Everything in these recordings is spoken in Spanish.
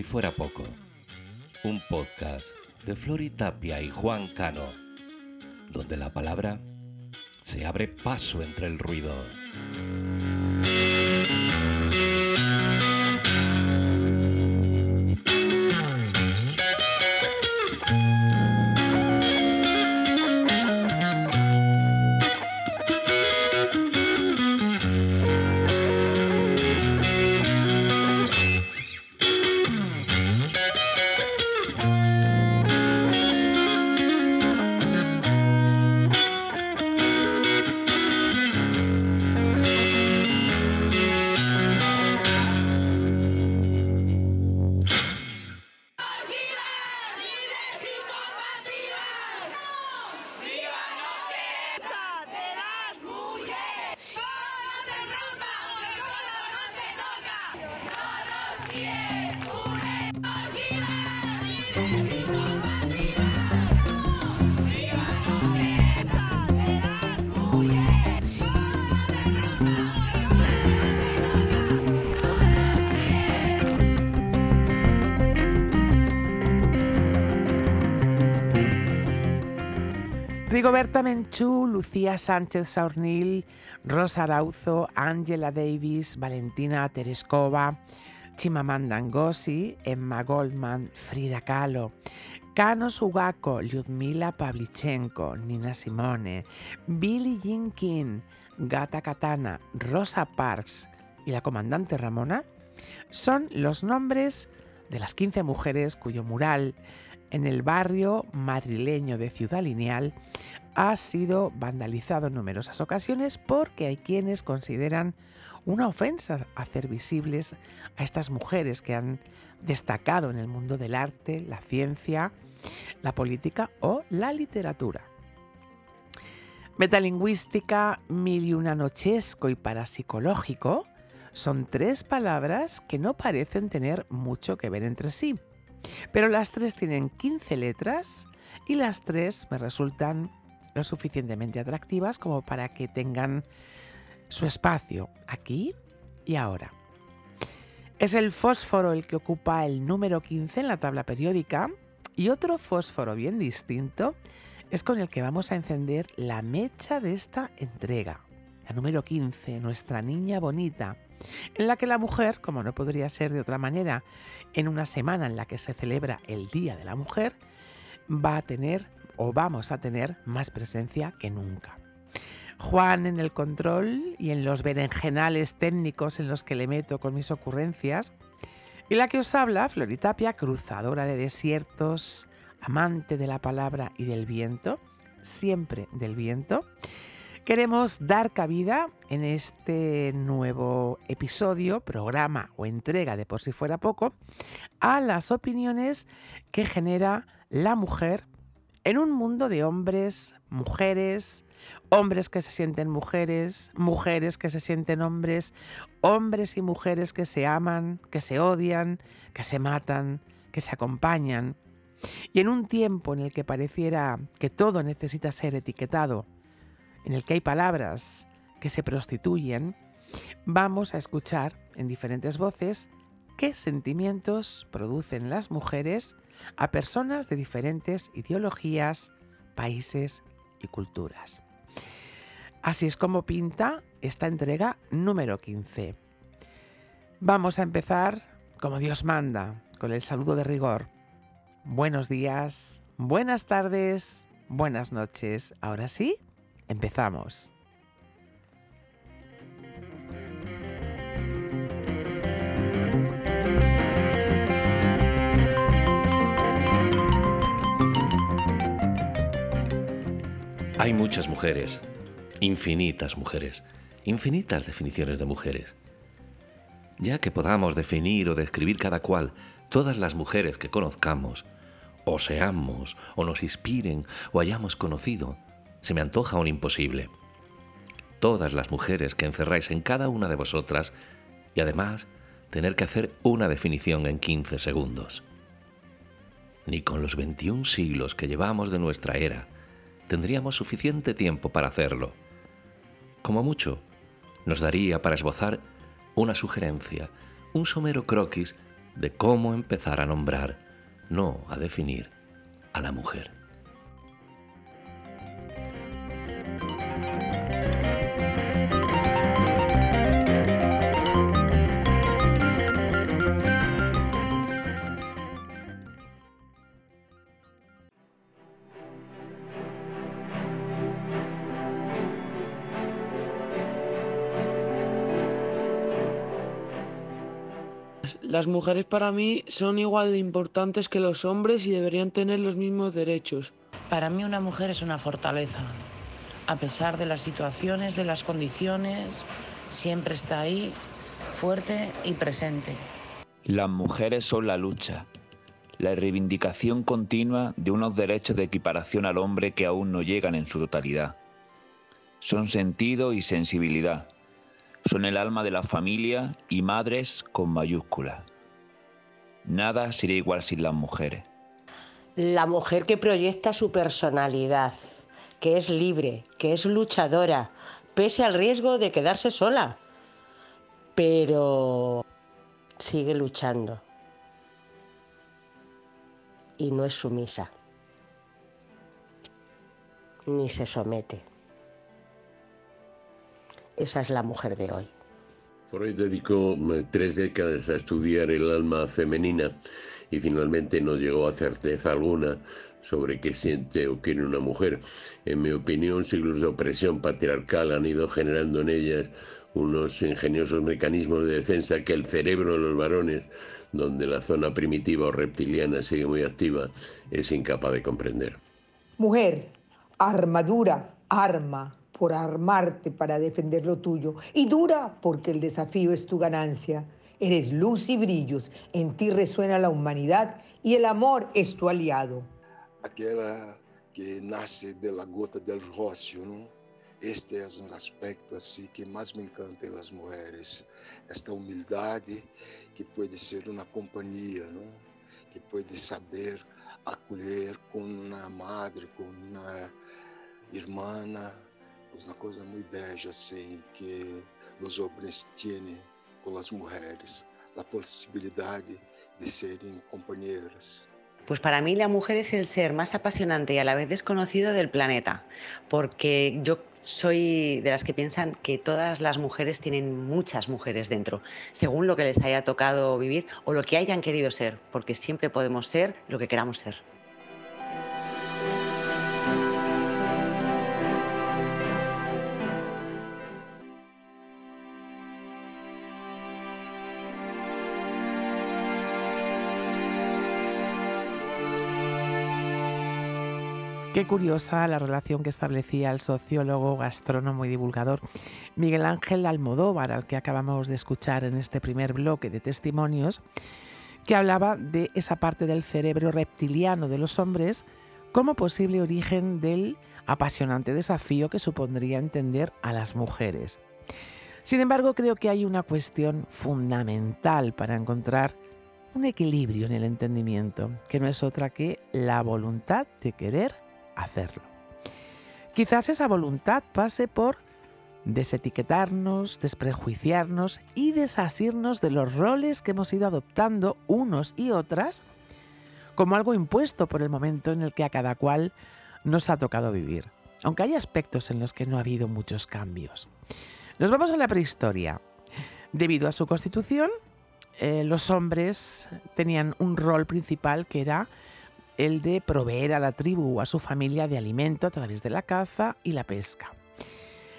si fuera poco, un podcast de Flori Tapia y Juan Cano, donde la palabra se abre paso entre el ruido. Rigoberta Menchú, Lucía Sánchez Saurnil, Rosa Arauzo, Angela Davis, Valentina Tereskova, Chimamanda Ngozi, Emma Goldman, Frida Kahlo, Kano Sugako, Lyudmila Pavlichenko, Nina Simone, Billie Jean King, Gata Katana, Rosa Parks y la comandante Ramona son los nombres de las 15 mujeres cuyo mural en el barrio madrileño de Ciudad Lineal ha sido vandalizado en numerosas ocasiones porque hay quienes consideran una ofensa hacer visibles a estas mujeres que han destacado en el mundo del arte, la ciencia, la política o la literatura. Metalingüística, miliunanochesco y parapsicológico son tres palabras que no parecen tener mucho que ver entre sí. Pero las tres tienen 15 letras y las tres me resultan lo suficientemente atractivas como para que tengan su espacio aquí y ahora. Es el fósforo el que ocupa el número 15 en la tabla periódica y otro fósforo bien distinto es con el que vamos a encender la mecha de esta entrega. Número 15, nuestra niña bonita, en la que la mujer, como no podría ser de otra manera, en una semana en la que se celebra el Día de la Mujer, va a tener o vamos a tener más presencia que nunca. Juan en el control y en los berenjenales técnicos en los que le meto con mis ocurrencias. Y la que os habla, Floritapia, cruzadora de desiertos, amante de la palabra y del viento, siempre del viento. Queremos dar cabida en este nuevo episodio, programa o entrega de por si fuera poco, a las opiniones que genera la mujer en un mundo de hombres, mujeres, hombres que se sienten mujeres, mujeres que se sienten hombres, hombres y mujeres que se aman, que se odian, que se matan, que se acompañan. Y en un tiempo en el que pareciera que todo necesita ser etiquetado, en el que hay palabras que se prostituyen, vamos a escuchar en diferentes voces qué sentimientos producen las mujeres a personas de diferentes ideologías, países y culturas. Así es como pinta esta entrega número 15. Vamos a empezar como Dios manda, con el saludo de rigor. Buenos días, buenas tardes, buenas noches. Ahora sí, Empezamos. Hay muchas mujeres, infinitas mujeres, infinitas definiciones de mujeres. Ya que podamos definir o describir cada cual todas las mujeres que conozcamos, o seamos, o nos inspiren, o hayamos conocido, se me antoja un imposible. Todas las mujeres que encerráis en cada una de vosotras y además tener que hacer una definición en 15 segundos. Ni con los 21 siglos que llevamos de nuestra era tendríamos suficiente tiempo para hacerlo. Como mucho, nos daría para esbozar una sugerencia, un somero croquis de cómo empezar a nombrar, no a definir, a la mujer. Las mujeres para mí son igual de importantes que los hombres y deberían tener los mismos derechos. Para mí una mujer es una fortaleza. A pesar de las situaciones, de las condiciones, siempre está ahí, fuerte y presente. Las mujeres son la lucha, la reivindicación continua de unos derechos de equiparación al hombre que aún no llegan en su totalidad. Son sentido y sensibilidad son el alma de la familia y madres con mayúscula. Nada sería igual sin las mujeres. La mujer que proyecta su personalidad, que es libre, que es luchadora, pese al riesgo de quedarse sola, pero sigue luchando y no es sumisa, ni se somete. Esa es la mujer de hoy. Freud dedicó eh, tres décadas a estudiar el alma femenina y finalmente no llegó a certeza alguna sobre qué siente o quiere una mujer. En mi opinión, siglos de opresión patriarcal han ido generando en ellas unos ingeniosos mecanismos de defensa que el cerebro de los varones, donde la zona primitiva o reptiliana sigue muy activa, es incapaz de comprender. Mujer, armadura, arma, por armarte para defender lo tuyo y dura porque el desafío es tu ganancia. Eres luz y brillos, en ti resuena la humanidad y el amor es tu aliado. Aquela que nace de la gota del rocío, ¿no? Este es un aspecto así que más me encanta en las mujeres, esta humildad que puede ser una compañía, ¿no? que puede saber acolher con una madre, con una hermana, uma coisa muito bella assim que os homens têm com as mulheres, a possibilidade de serem companheiras. Pues para mí la mujer es el ser más apasionante y a la vez desconocido del planeta, porque yo soy de las que piensan que todas las mujeres tienen muchas mujeres dentro, según lo que les haya tocado vivir o lo que hayan querido ser, porque siempre podemos ser lo que queramos ser. Qué curiosa la relación que establecía el sociólogo, gastrónomo y divulgador Miguel Ángel Almodóvar, al que acabamos de escuchar en este primer bloque de testimonios, que hablaba de esa parte del cerebro reptiliano de los hombres como posible origen del apasionante desafío que supondría entender a las mujeres. Sin embargo, creo que hay una cuestión fundamental para encontrar un equilibrio en el entendimiento, que no es otra que la voluntad de querer hacerlo. Quizás esa voluntad pase por desetiquetarnos, desprejuiciarnos y desasirnos de los roles que hemos ido adoptando unos y otras como algo impuesto por el momento en el que a cada cual nos ha tocado vivir, aunque hay aspectos en los que no ha habido muchos cambios. Nos vamos a la prehistoria. Debido a su constitución, eh, los hombres tenían un rol principal que era el de proveer a la tribu o a su familia de alimento a través de la caza y la pesca.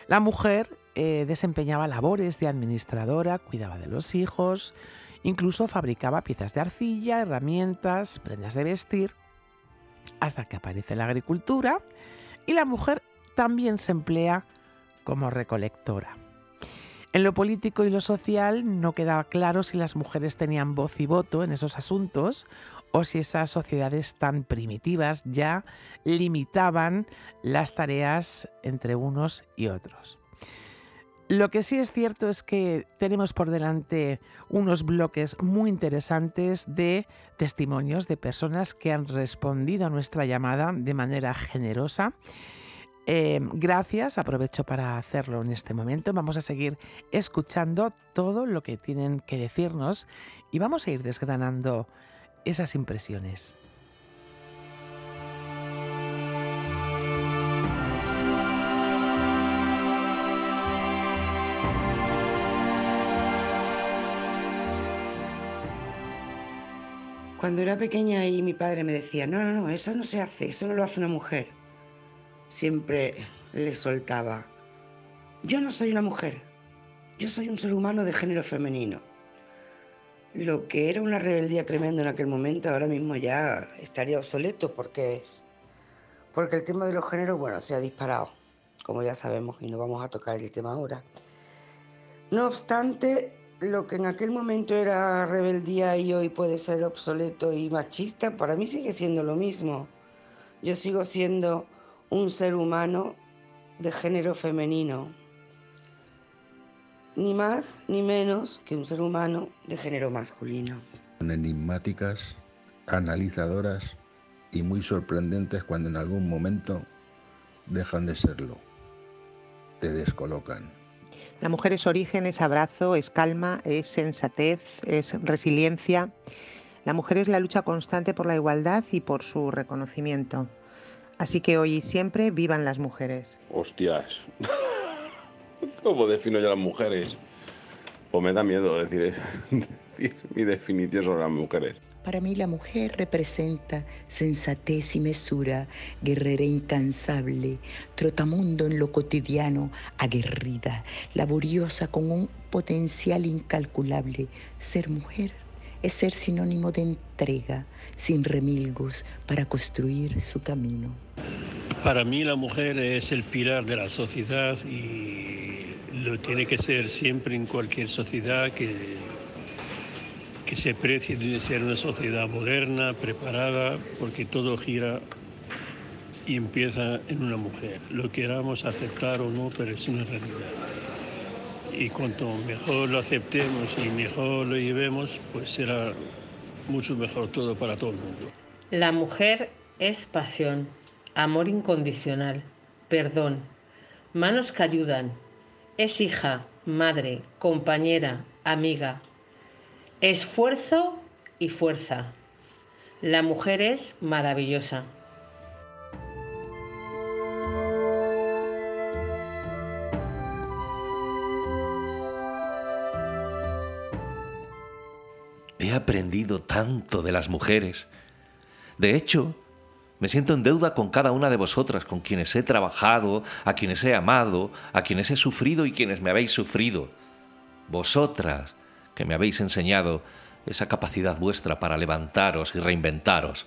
La mujer eh, desempeñaba labores de administradora, cuidaba de los hijos, incluso fabricaba piezas de arcilla, herramientas, prendas de vestir, hasta que aparece la agricultura y la mujer también se emplea como recolectora. En lo político y lo social no quedaba claro si las mujeres tenían voz y voto en esos asuntos o si esas sociedades tan primitivas ya limitaban las tareas entre unos y otros. Lo que sí es cierto es que tenemos por delante unos bloques muy interesantes de testimonios de personas que han respondido a nuestra llamada de manera generosa Eh, gracias, aprovecho para hacerlo en este momento. Vamos a seguir escuchando todo lo que tienen que decirnos y vamos a ir desgranando esas impresiones. Cuando era pequeña y mi padre me decía, no, no, no, eso no se hace, eso no lo hace una mujer. Siempre le soltaba, yo no soy una mujer, yo soy un ser humano de género femenino. Lo que era una rebeldía tremenda en aquel momento, ahora mismo ya estaría obsoleto porque, porque el tema de los géneros, bueno, se ha disparado, como ya sabemos, y no vamos a tocar el tema ahora. No obstante, lo que en aquel momento era rebeldía y hoy puede ser obsoleto y machista, para mí sigue siendo lo mismo. Yo sigo siendo un ser humano de género femenino, ni más ni menos que un ser humano de género masculino. Enigmáticas, analizadoras y muy sorprendentes cuando en algún momento dejan de serlo, te descolocan. La mujer es origen, es abrazo, es calma, es sensatez, es resiliencia. La mujer es la lucha constante por la igualdad y por su reconocimiento. Así que hoy y siempre vivan las mujeres. Hostias. ¿Cómo defino yo a las mujeres? Pues me da miedo decir, decir mi definición sobre las mujeres. Para mí la mujer representa sensatez y mesura, guerrera incansable, trotamundo en lo cotidiano, aguerrida, laboriosa con un potencial incalculable. Ser mujer es ser sinónimo de entrega, sin remilgos, para construir su camino. Para mí la mujer es el pilar de la sociedad y lo tiene que ser siempre en cualquier sociedad que que se precie de ser una sociedad moderna, preparada, porque todo gira y empieza en una mujer. Lo queramos aceptar o no, pero es una realidad. Y cuanto mejor lo aceptemos y mejor lo llevemos, pues será mucho mejor todo para todo el mundo. La mujer es pasión, amor incondicional, perdón, manos que ayudan. Es hija, madre, compañera, amiga, Esfuerzo y fuerza. La mujer es maravillosa. He aprendido tanto de las mujeres. De hecho, me siento en deuda con cada una de vosotras, con quienes he trabajado, a quienes he amado, a quienes he sufrido y quienes me habéis sufrido. Vosotras, que me habéis enseñado esa capacidad vuestra para levantaros y reinventaros.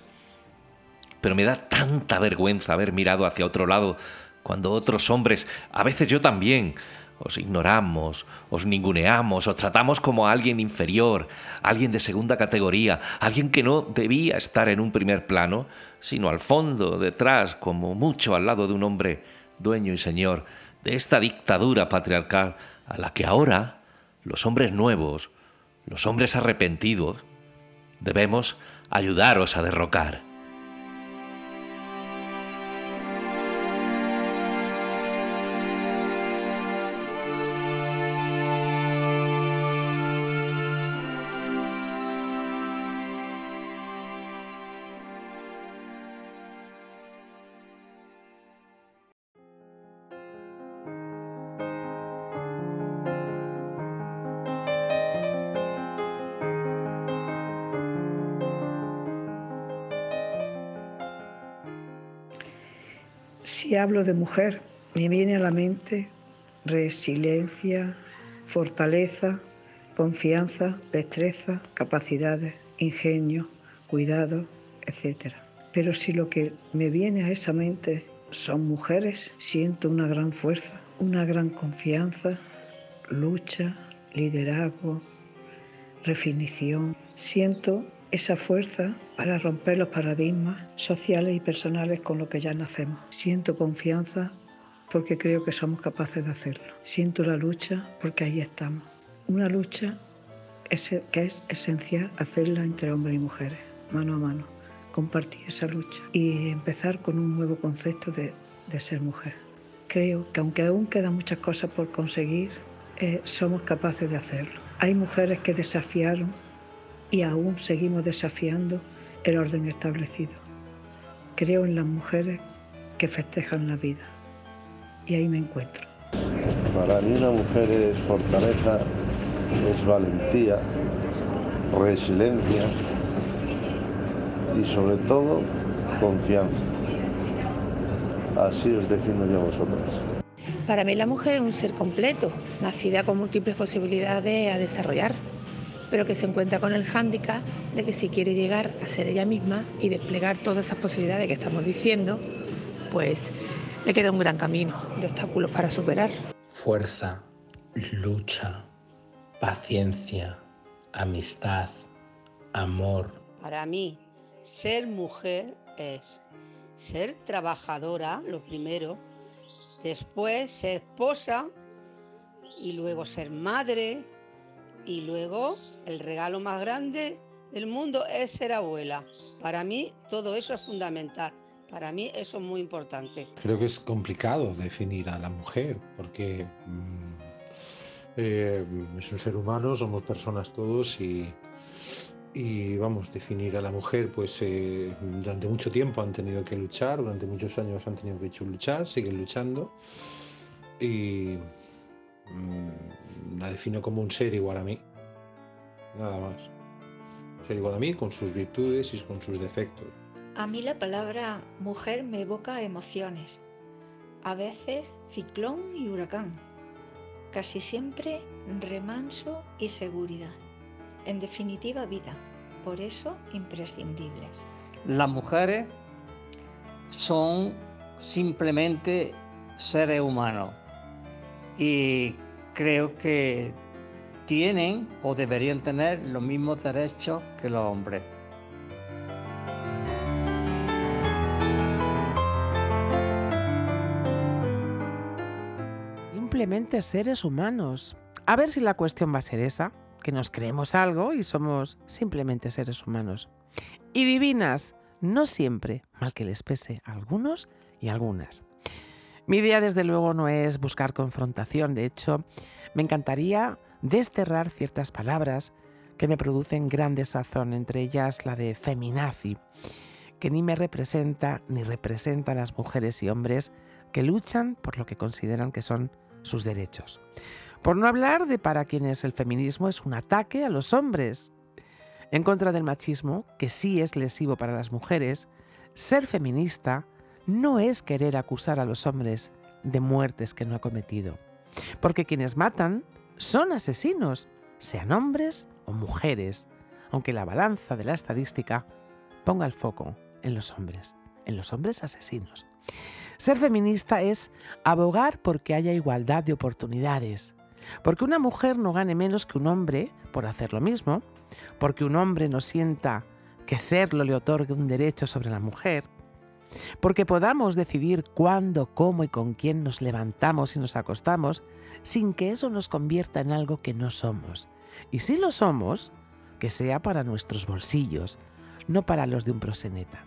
Pero me da tanta vergüenza haber mirado hacia otro lado cuando otros hombres, a veces yo también, os ignoramos, os ninguneamos, os tratamos como a alguien inferior, alguien de segunda categoría, alguien que no debía estar en un primer plano, sino al fondo, detrás, como mucho al lado de un hombre dueño y señor de esta dictadura patriarcal a la que ahora los hombres nuevos, los hombres arrepentidos, debemos ayudaros a derrocar. Si hablo de mujer, me viene a la mente resiliencia, fortaleza, confianza, destreza, capacidades, ingenio, cuidado, etc. Pero si lo que me viene a esa mente son mujeres, siento una gran fuerza, una gran confianza, lucha, liderazgo, definición. Siento esa fuerza para romper los paradigmas sociales y personales con los que ya nacemos. Siento confianza porque creo que somos capaces de hacerlo. Siento la lucha porque ahí estamos. Una lucha que es esencial hacerla entre hombres y mujeres, mano a mano, compartir esa lucha y empezar con un nuevo concepto de, de ser mujer. creo que aunque aún quedan muchas cosas por conseguir, eh, somos capaces de hacerlo. Hay mujeres que desafiaron y aún seguimos desafiando el orden establecido. Creo en las mujeres que festejan la vida y ahí me encuentro. Para mí una mujer es fortaleza, es valentía, resiliencia y sobre todo confianza. Así os defino yo a vosotras. Para mí la mujer es un ser completo, nacida con múltiples posibilidades a desarrollar, pero que se encuentra con el hándicap de que si quiere llegar a ser ella misma y desplegar todas esas posibilidades que estamos diciendo, pues le queda un gran camino de obstáculos para superar. Fuerza, lucha, paciencia, amistad, amor. Para mí, ser mujer es ser trabajadora, lo primero, después ser esposa y luego ser madre y luego el regalo más grande del mundo es ser abuela. Para mí todo eso es fundamental. Para mí eso es muy importante. Creo que es complicado definir a la mujer porque mm, eh, es un ser humano, somos personas todos y, y vamos, definir a la mujer, pues eh, durante mucho tiempo han tenido que luchar, durante muchos años han tenido que luchar, siguen luchando y mm, la defino como un ser igual a mí, nada más. Ser igual a mí con sus virtudes y con sus defectos. A mí la palabra mujer me evoca emociones, a veces ciclón y huracán, casi siempre remanso y seguridad. En definitiva, vida, por eso imprescindibles. Las mujeres son simplemente seres humanos y creo que tienen o deberían tener los mismos derechos que los hombres. Simplemente seres humanos. A ver si la cuestión va a ser esa, que nos creemos algo y somos simplemente seres humanos. Y divinas, no siempre, mal que les pese a algunos y algunas. Mi idea desde luego no es buscar confrontación, de hecho, me encantaría desterrar ciertas palabras que me producen gran desazón, entre ellas la de feminazi, que ni me representa ni representa a las mujeres y hombres que luchan por lo que consideran que son sus derechos. Por no hablar de para quienes el feminismo es un ataque a los hombres. En contra del machismo, que sí es lesivo para las mujeres, ser feminista no es querer acusar a los hombres de muertes que no ha cometido. Porque quienes matan son asesinos, sean hombres o mujeres, aunque la balanza de la estadística ponga el foco en los hombres, en los hombres asesinos. Ser feminista es abogar porque haya igualdad de oportunidades, porque una mujer no gane menos que un hombre por hacer lo mismo, porque un hombre no sienta que serlo le otorgue un derecho sobre la mujer, porque podamos decidir cuándo, cómo y con quién nos levantamos y nos acostamos sin que eso nos convierta en algo que no somos. Y si lo somos, que sea para nuestros bolsillos, no para los de un proseneta.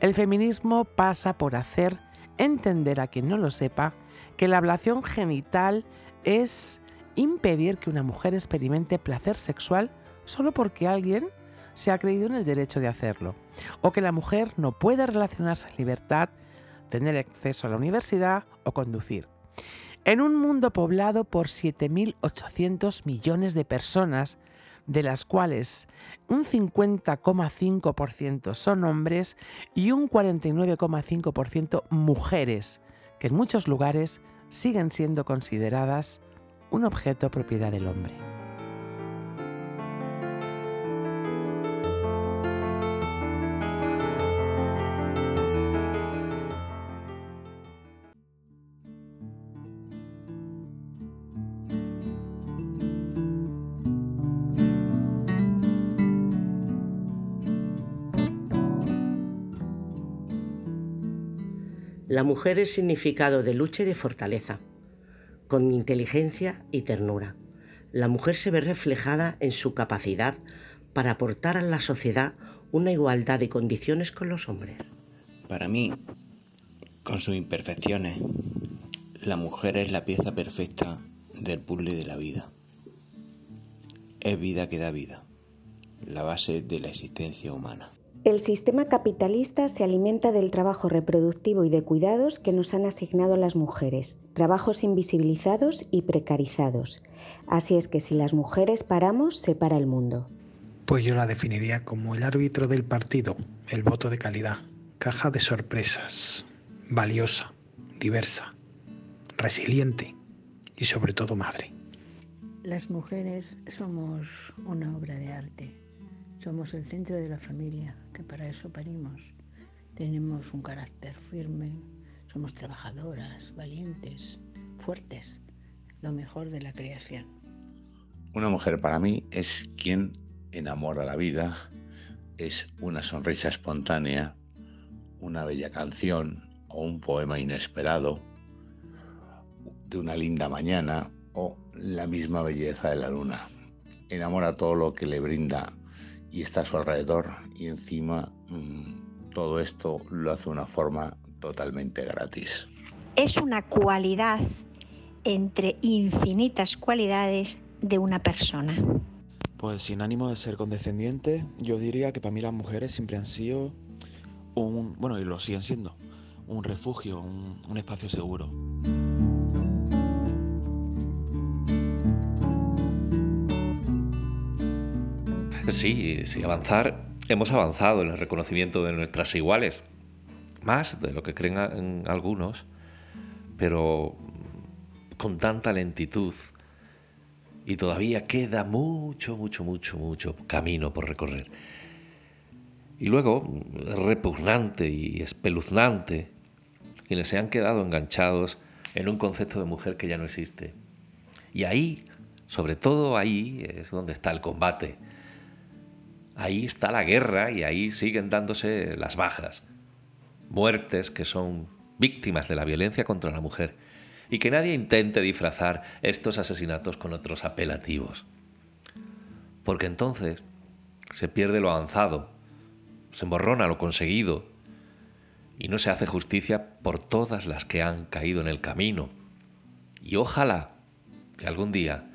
El feminismo pasa por hacer entender a quien no lo sepa que la ablación genital es impedir que una mujer experimente placer sexual solo porque alguien se ha creído en el derecho de hacerlo, o que la mujer no puede relacionarse en libertad, tener acceso a la universidad o conducir. En un mundo poblado por 7.800 millones de personas, de las cuales un 50,5% son hombres y un 49,5% mujeres, que en muchos lugares siguen siendo consideradas un objeto propiedad del hombre. La mujer es significado de lucha y de fortaleza, con inteligencia y ternura. La mujer se ve reflejada en su capacidad para aportar a la sociedad una igualdad de condiciones con los hombres. Para mí, con sus imperfecciones, La mujer es la pieza perfecta del puzzle de la vida. Es vida que da vida, la base de la existencia humana. El sistema capitalista se alimenta del trabajo reproductivo y de cuidados que nos han asignado las mujeres, trabajos invisibilizados y precarizados. Así es que si las mujeres paramos, se para el mundo. Pues yo la definiría como el árbitro del partido, el voto de calidad, caja de sorpresas, valiosa, diversa, resiliente y sobre todo madre. Las mujeres somos una obra de arte somos el centro de la familia, que para eso parimos. Tenemos un carácter firme, somos trabajadoras, valientes, fuertes, lo mejor de la creación. Una mujer para mí es quien enamora la vida, es una sonrisa espontánea, una bella canción o un poema inesperado de una linda mañana o la misma belleza de la luna. Enamora todo lo que le brinda y está a su alrededor y encima mm, todo esto lo hace de una forma totalmente gratis. Es una cualidad entre infinitas cualidades de una persona. Pues sin ánimo de ser condescendiente, yo diría que para mí las mujeres siempre han sido un, bueno, y lo siguen siendo, un refugio, un, un espacio seguro. Sí, sí, avanzar. Hemos avanzado en el reconocimiento de nuestras iguales, más de lo que creen algunos, pero con tanta lentitud. Y todavía queda mucho, mucho, mucho, mucho camino por recorrer. Y luego, repugnante y espeluznante, quienes se han quedado enganchados en un concepto de mujer que ya no existe. Y ahí, sobre todo ahí, es donde está el combate ahí está la guerra y ahí siguen dándose las bajas. Muertes que son víctimas de la violencia contra la mujer y que nadie intente disfrazar estos asesinatos con otros apelativos. Porque entonces se pierde lo avanzado, se emborrona lo conseguido y no se hace justicia por todas las que han caído en el camino. Y ojalá que algún día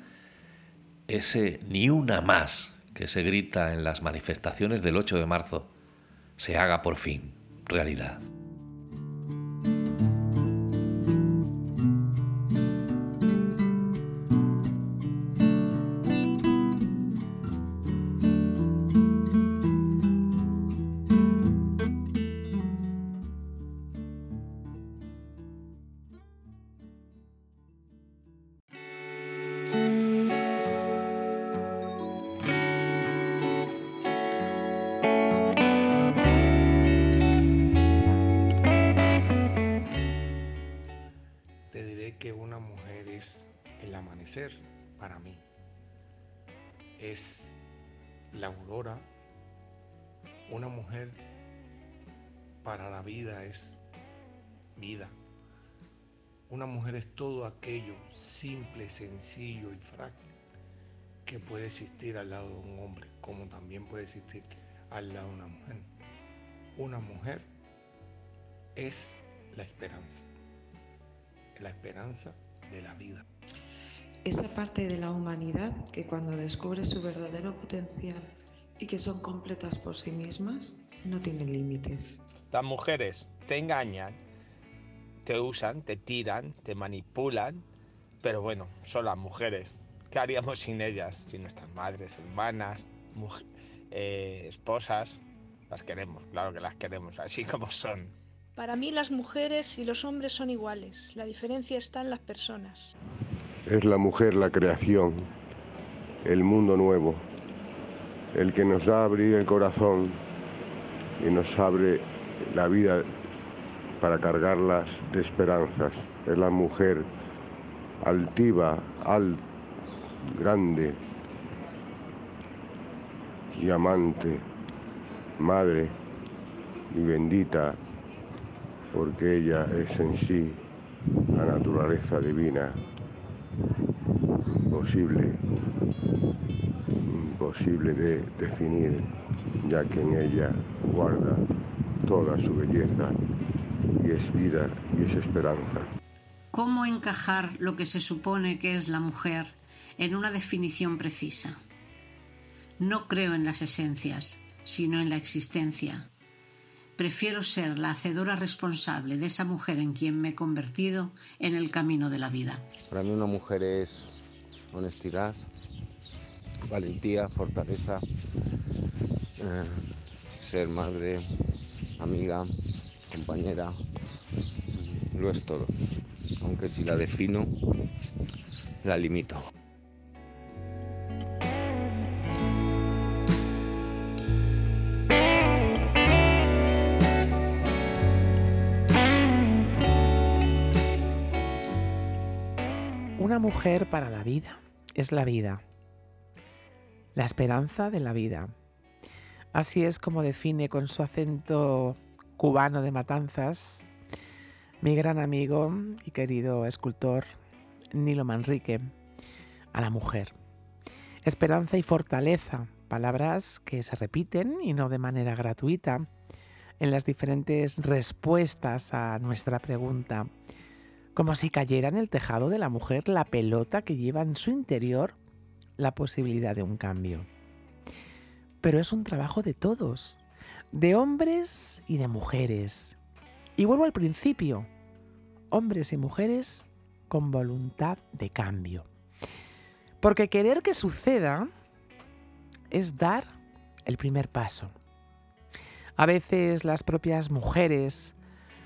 ese ni una más que se grita en las manifestaciones del 8 de marzo se haga por fin realidad. Vida. Una mujer es todo aquello simple, sencillo y frágil que puede existir al lado de un hombre, como también puede existir al lado de una mujer. Una mujer es la esperanza, la esperanza de la vida esa parte de la humanidad que cuando descubre su verdadero potencial y que son completas por sí mismas, no tienen límites. Las mujeres te engañan, te usan, te tiran, te manipulan, pero bueno, son las mujeres. ¿Qué haríamos sin ellas? Sin nuestras madres, hermanas, eh, esposas. Las queremos, claro que las queremos, así como son. Para mí las mujeres y los hombres son iguales, la diferencia está en las personas. Es la mujer la creación, el mundo nuevo, el que nos da abrir el corazón y nos abre la vida para cargarlas de esperanzas. Es la mujer altiva, al, grande y amante, madre y bendita, porque ella es en sí la naturaleza divina imposible, imposible de definir, ya que en ella guarda toda su belleza y es vida y es esperanza. cómo encajar lo que se supone que es la mujer en una definición precisa. No creo en las esencias, sino en la existencia. Prefiero ser la hacedora responsable de esa mujer en quien me he convertido en el camino de la vida. Para mí una mujer es honestidad, valentía, fortaleza, eh, ser madre, amiga, compañera, lo es todo. Aunque si la defino, la limito. Una mujer para la vida es la vida, la esperanza de la vida. Así es como define con su acento cubano de matanzas mi gran amigo y querido escultor Nilo Manrique a la mujer. Esperanza y fortaleza, palabras que se repiten y no de manera gratuita en las diferentes respuestas a nuestra pregunta, como si cayera en el tejado de la mujer la pelota que lleva en su interior la posibilidad de un cambio. Pero es un trabajo de todos, de hombres y de mujeres. Y vuelvo al principio, hombres y mujeres con voluntad de cambio. Porque querer que suceda es dar el primer paso. A veces las propias mujeres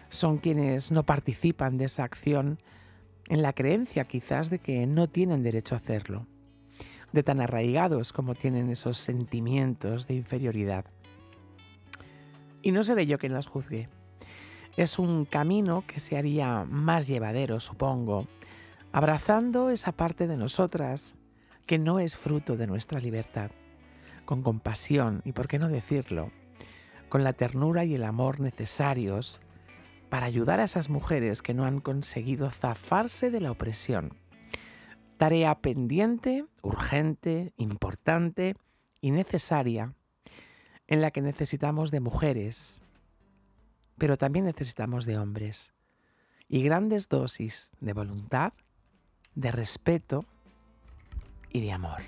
son quienes no participan de esa acción en la creencia quizás de que no tienen derecho a hacerlo, de tan arraigados como tienen esos sentimientos de inferioridad. Y no seré yo quien las juzgue. Es un camino que se haría más llevadero, supongo, abrazando esa parte de nosotras que no es fruto de nuestra libertad, con compasión y, por qué no decirlo, con la ternura y el amor necesarios para ayudar a esas mujeres que no han conseguido zafarse de la opresión. Tarea pendiente, urgente, importante y necesaria, en la que necesitamos de mujeres, pero también necesitamos de hombres, y grandes dosis de voluntad, de respeto y de amor.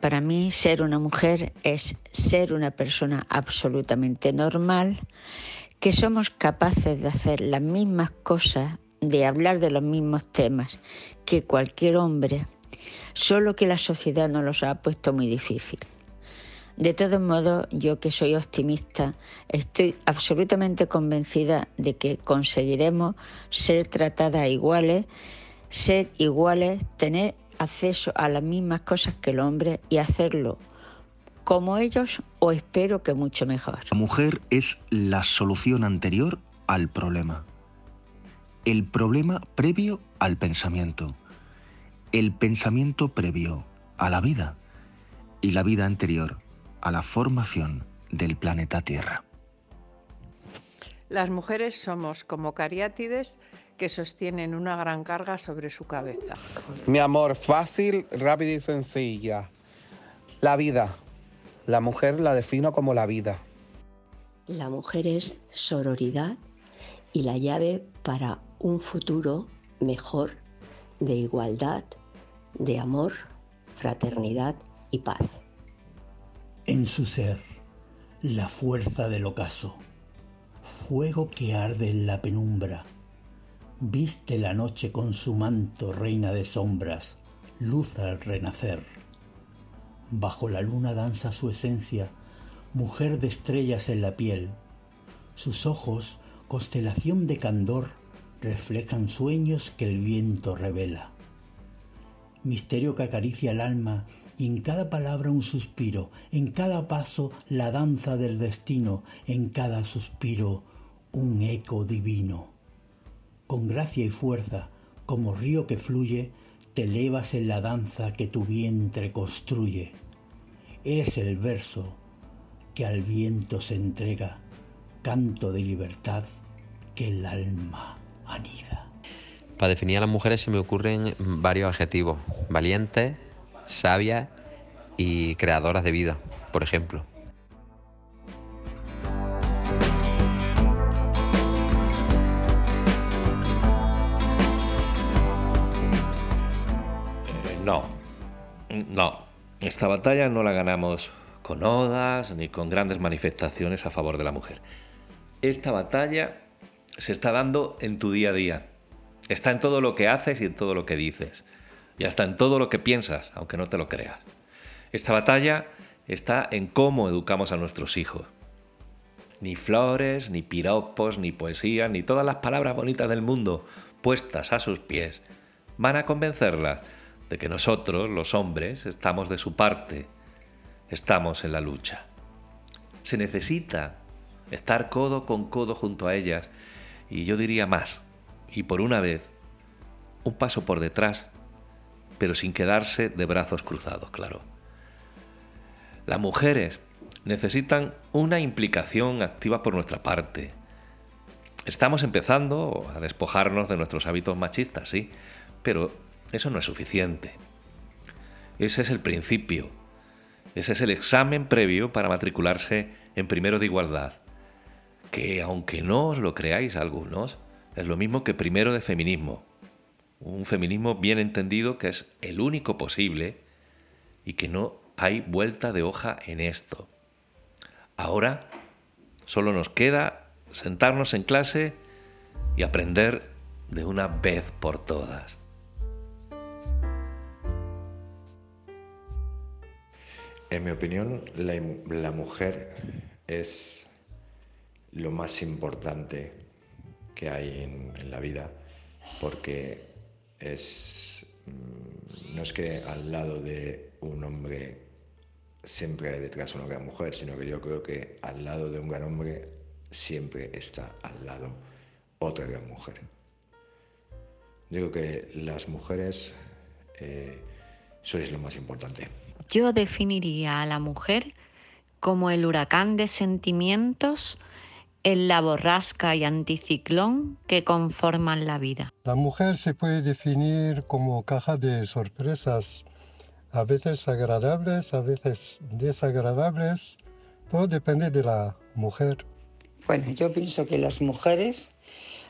Para mí ser una mujer es ser una persona absolutamente normal, que somos capaces de hacer las mismas cosas, de hablar de los mismos temas que cualquier hombre, solo que la sociedad nos los ha puesto muy difícil. De todos modos, yo que soy optimista, estoy absolutamente convencida de que conseguiremos ser tratadas iguales, ser iguales, tener acceso a las mismas cosas que el hombre y hacerlo como ellos o espero que mucho mejor. La mujer es la solución anterior al problema. El problema previo al pensamiento. El pensamiento previo a la vida. Y la vida anterior a la formación del planeta Tierra. Las mujeres somos como cariátides que sostienen una gran carga sobre su cabeza. Mi amor, fácil, rápida y sencilla. La vida. La mujer la defino como la vida. La mujer es sororidad y la llave para un futuro mejor de igualdad, de amor, fraternidad y paz. En su ser, la fuerza del ocaso, fuego que arde en la penumbra, Viste la noche con su manto, reina de sombras, luz al renacer. Bajo la luna danza su esencia, mujer de estrellas en la piel. Sus ojos, constelación de candor, reflejan sueños que el viento revela. Misterio que acaricia el alma y en cada palabra un suspiro, en cada paso la danza del destino, en cada suspiro un eco divino con gracia y fuerza, como río que fluye, te elevas en la danza que tu vientre construye. Eres el verso que al viento se entrega, canto de libertad que el alma anida. Para definir a las mujeres se me ocurren varios adjetivos, valientes, sabias y creadoras de vida, por ejemplo. No, no. Esta batalla no la ganamos con odas ni con grandes manifestaciones a favor de la mujer. Esta batalla se está dando en tu día a día. Está en todo lo que haces y en todo lo que dices. Y hasta en todo lo que piensas, aunque no te lo creas. Esta batalla está en cómo educamos a nuestros hijos. Ni flores, ni piropos, ni poesía, ni todas las palabras bonitas del mundo puestas a sus pies van a convencerlas de que nosotros, los hombres, estamos de su parte, estamos en la lucha. Se necesita estar codo con codo junto a ellas y yo diría más, y por una vez, un paso por detrás, pero sin quedarse de brazos cruzados, claro. Las mujeres necesitan una implicación activa por nuestra parte. Estamos empezando a despojarnos de nuestros hábitos machistas, sí, pero eso no es suficiente. Ese es el principio. Ese es el examen previo para matricularse en primero de igualdad. Que aunque no os lo creáis algunos, es lo mismo que primero de feminismo. Un feminismo bien entendido que es el único posible y que no hay vuelta de hoja en esto. Ahora solo nos queda sentarnos en clase y aprender de una vez por todas. En mi opinión, la, mujer es lo más importante que hay en, la vida porque es, mm, no es que al lado de un hombre siempre hay detrás una gran mujer, sino que yo creo que al lado de un gran hombre siempre está al lado otra gran mujer. Digo que las mujeres eh, sois lo más importante. Yo definiría a la mujer como el huracán de sentimientos en la borrasca y anticiclón que conforman la vida. La mujer se puede definir como caja de sorpresas, a veces agradables, a veces desagradables, todo depende de la mujer. Bueno, yo pienso que las mujeres,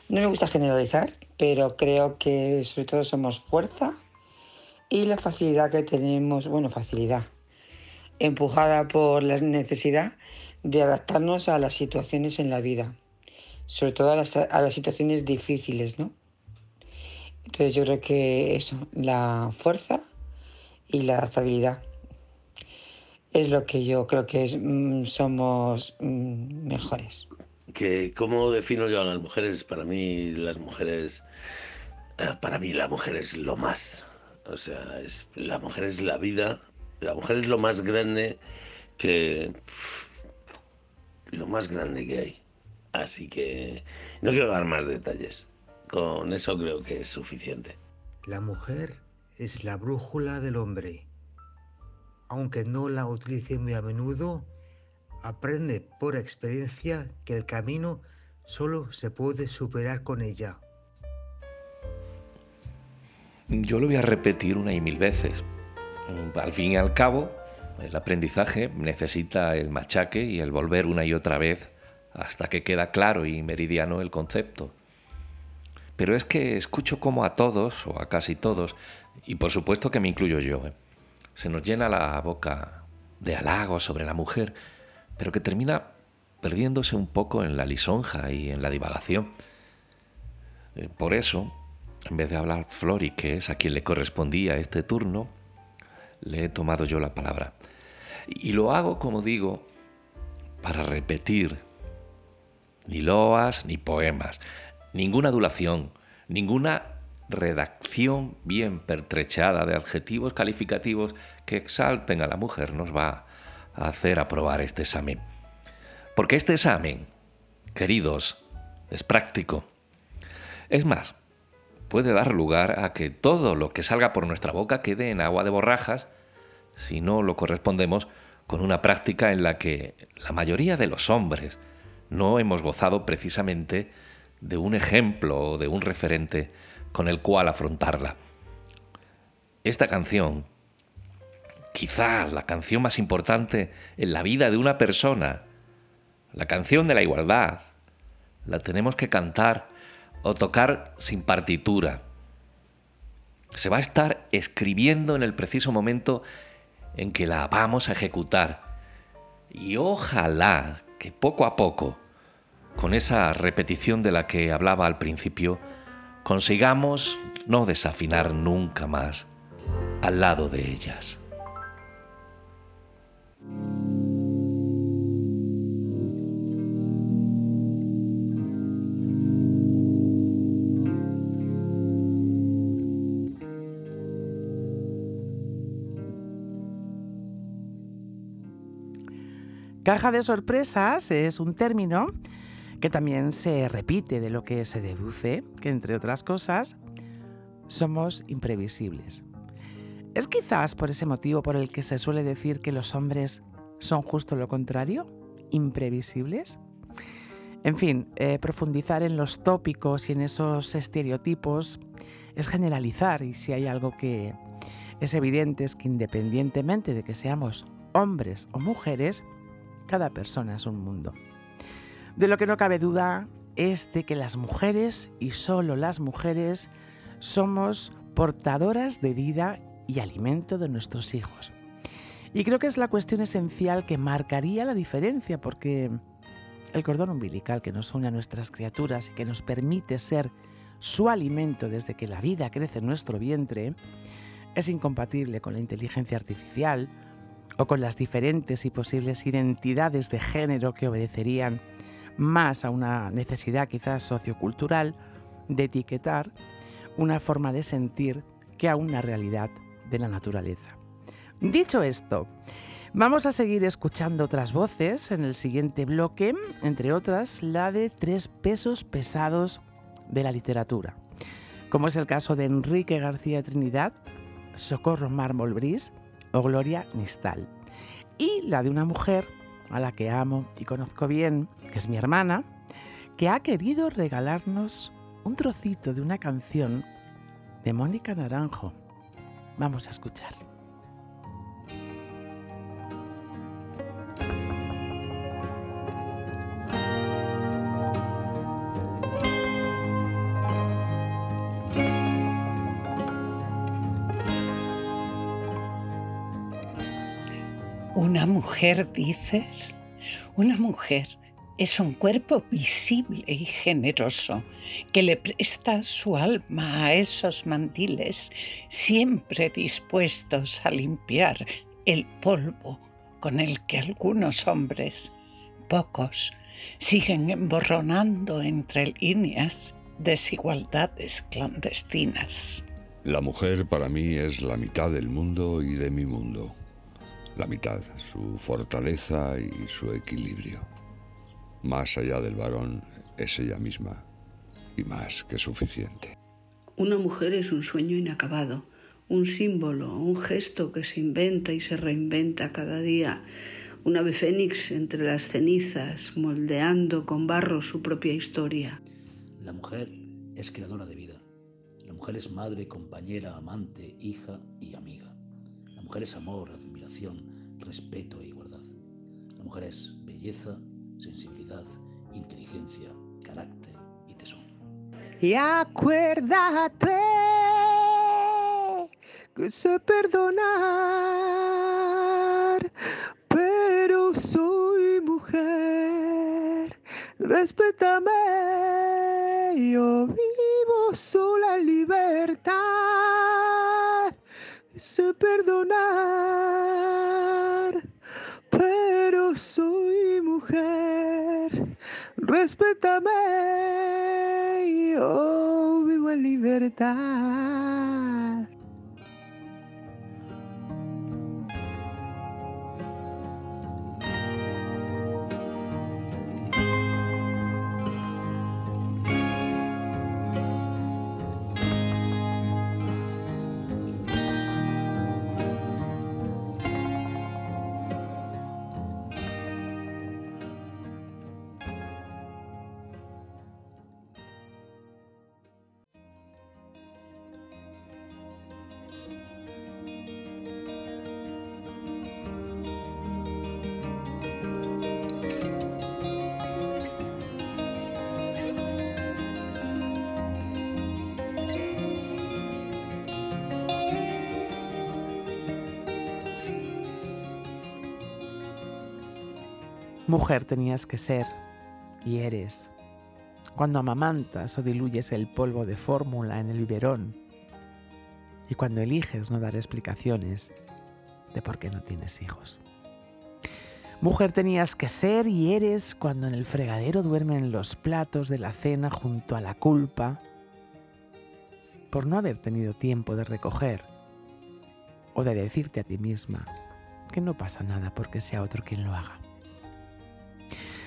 no me gusta generalizar, pero creo que sobre todo somos fuerza y la facilidad que tenemos, bueno, facilidad, empujada por la necesidad de adaptarnos a las situaciones en la vida, sobre todo a las, a las situaciones difíciles, ¿no? Entonces yo creo que eso, la fuerza y la adaptabilidad es lo que yo creo que es, mm, somos mm, mejores. Que, ¿Cómo defino yo a las mujeres? Para mí las mujeres, eh, para mí la mujer es lo más. O sea, es, la mujer es la vida, la mujer es lo más grande que lo más grande que hay. Así que no quiero dar más detalles. Con eso creo que es suficiente. La mujer es la brújula del hombre. Aunque no la utilice muy a menudo, aprende por experiencia que el camino solo se puede superar con ella. Yo lo voy a repetir una y mil veces. Al fin y al cabo, el aprendizaje necesita el machaque y el volver una y otra vez hasta que queda claro y meridiano el concepto. Pero es que escucho como a todos, o a casi todos, y por supuesto que me incluyo yo, ¿eh? se nos llena la boca de halagos sobre la mujer, pero que termina perdiéndose un poco en la lisonja y en la divagación. Eh, por eso, en vez de hablar Flori, que es a quien le correspondía este turno, le he tomado yo la palabra. Y lo hago, como digo, para repetir ni loas ni poemas, ninguna adulación, ninguna redacción bien pertrechada de adjetivos calificativos que exalten a la mujer nos va a hacer aprobar este examen. Porque este examen, queridos, es práctico. Es más, puede dar lugar a que todo lo que salga por nuestra boca quede en agua de borrajas si no lo correspondemos con una práctica en la que la mayoría de los hombres no hemos gozado precisamente de un ejemplo o de un referente con el cual afrontarla. Esta canción quizás la canción más importante en la vida de una persona, la canción de la igualdad, la tenemos que cantar o tocar sin partitura. Se va a estar escribiendo en el preciso momento en que la vamos a ejecutar. Y ojalá que poco a poco, con esa repetición de la que hablaba al principio, consigamos no desafinar nunca más al lado de ellas. Caja de sorpresas es un término que también se repite de lo que se deduce que, entre otras cosas, somos imprevisibles. ¿Es quizás por ese motivo por el que se suele decir que los hombres son justo lo contrario? ¿Imprevisibles? En fin, eh, profundizar en los tópicos y en esos estereotipos es generalizar y si hay algo que es evidente es que independientemente de que seamos hombres o mujeres, cada persona es un mundo. De lo que no cabe duda es de que las mujeres, y solo las mujeres, somos portadoras de vida y alimento de nuestros hijos. Y creo que es la cuestión esencial que marcaría la diferencia, porque el cordón umbilical que nos une a nuestras criaturas y que nos permite ser su alimento desde que la vida crece en nuestro vientre, es incompatible con la inteligencia artificial, o con las diferentes y posibles identidades de género que obedecerían más a una necesidad quizás sociocultural de etiquetar una forma de sentir que a una realidad de la naturaleza. Dicho esto, vamos a seguir escuchando otras voces en el siguiente bloque, entre otras la de tres pesos pesados de la literatura, como es el caso de Enrique García Trinidad, Socorro Mármol Bris, o Gloria Nistal. Y la de una mujer a la que amo y conozco bien, que es mi hermana, que ha querido regalarnos un trocito de una canción de Mónica Naranjo. Vamos a escuchar. ¿Una mujer dices? Una mujer es un cuerpo visible y generoso que le presta su alma a esos mandiles siempre dispuestos a limpiar el polvo con el que algunos hombres, pocos, siguen emborronando entre líneas desigualdades clandestinas. La mujer para mí es la mitad del mundo y de mi mundo la mitad, su fortaleza y su equilibrio. Más allá del varón es ella misma y más que suficiente. Una mujer es un sueño inacabado, un símbolo, un gesto que se inventa y se reinventa cada día, un ave fénix entre las cenizas, moldeando con barro su propia historia. La mujer es creadora de vida. La mujer es madre, compañera, amante, hija y amiga. Mujer es amor, respeto e igualdad. La mujer es belleza, sensibilidad, inteligencia, carácter y tesón. Y acuérdate que sé perdonar, pero soy mujer. Respétame, yo vivo sola en libertad. Sé perdonar, pero soy mujer. Respétame, yo vivo en libertad. Mujer tenías que ser y eres cuando amamantas o diluyes el polvo de fórmula en el biberón y cuando eliges no dar explicaciones de por qué no tienes hijos. Mujer tenías que ser y eres cuando en el fregadero duermen los platos de la cena junto a la culpa por no haber tenido tiempo de recoger o de decirte a ti misma que no pasa nada porque sea otro quien lo haga.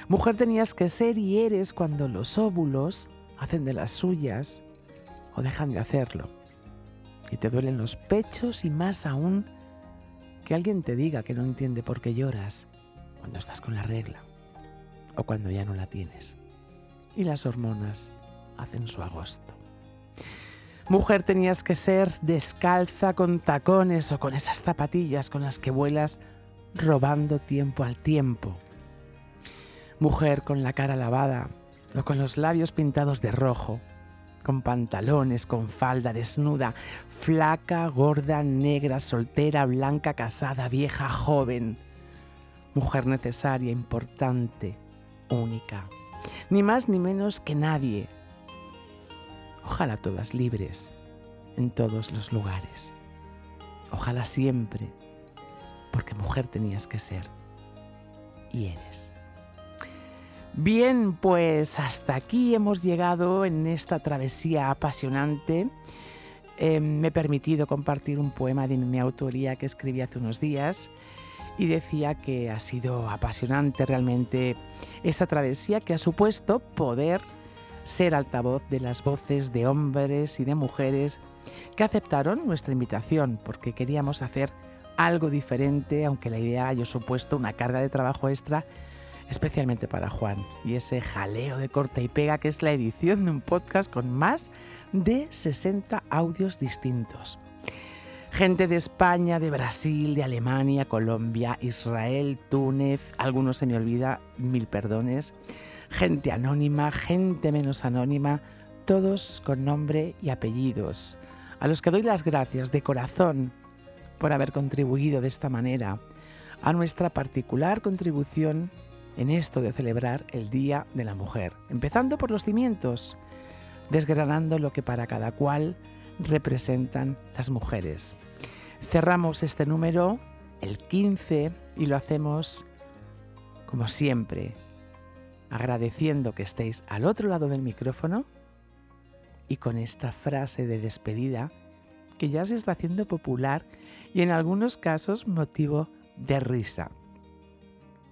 Mujer tenías que ser y eres cuando los óvulos hacen de las suyas o dejan de hacerlo. Y te duelen los pechos y más aún que alguien te diga que no entiende por qué lloras cuando estás con la regla o cuando ya no la tienes. Y las hormonas hacen su agosto. Mujer tenías que ser descalza con tacones o con esas zapatillas con las que vuelas robando tiempo al tiempo mujer con la cara lavada o con los labios pintados de rojo, con pantalones, con falda desnuda, flaca, gorda, negra, soltera, blanca, casada, vieja, joven, mujer necesaria, importante, única, ni más ni menos que nadie. Ojalá todas libres, en todos los lugares. Ojalá siempre, porque mujer tenías que ser y eres. Bien, pues hasta aquí hemos llegado en esta travesía apasionante. Em, me he permitido compartir un poema de mi autoría que escribí hace unos días y decía que ha sido apasionante realmente esta travesía que ha supuesto poder ser altavoz de las voces de hombres y de mujeres que aceptaron nuestra invitación porque queríamos hacer algo diferente, aunque la idea haya supuesto una carga de trabajo extra especialmente para Juan y ese jaleo de corta y pega que es la edición de un podcast con más de 60 audios distintos. Gente de España, de Brasil, de Alemania, Colombia, Israel, Túnez, algunos se me olvida, mil perdones. Gente anónima, gente menos anónima, todos con nombre y apellidos, a los que doy las gracias de corazón por haber contribuido de esta manera a nuestra particular contribución en esto de celebrar el Día de la Mujer, empezando por los cimientos, desgranando lo que para cada cual representan las mujeres. Cerramos este número el 15 y lo hacemos como siempre, agradeciendo que estéis al otro lado del micrófono y con esta frase de despedida que ya se está haciendo popular y en algunos casos motivo de risa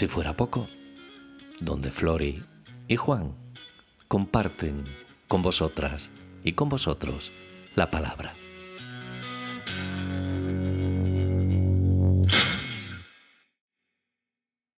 Si fuera poco, donde Flori y Juan comparten con vosotras y con vosotros la palabra.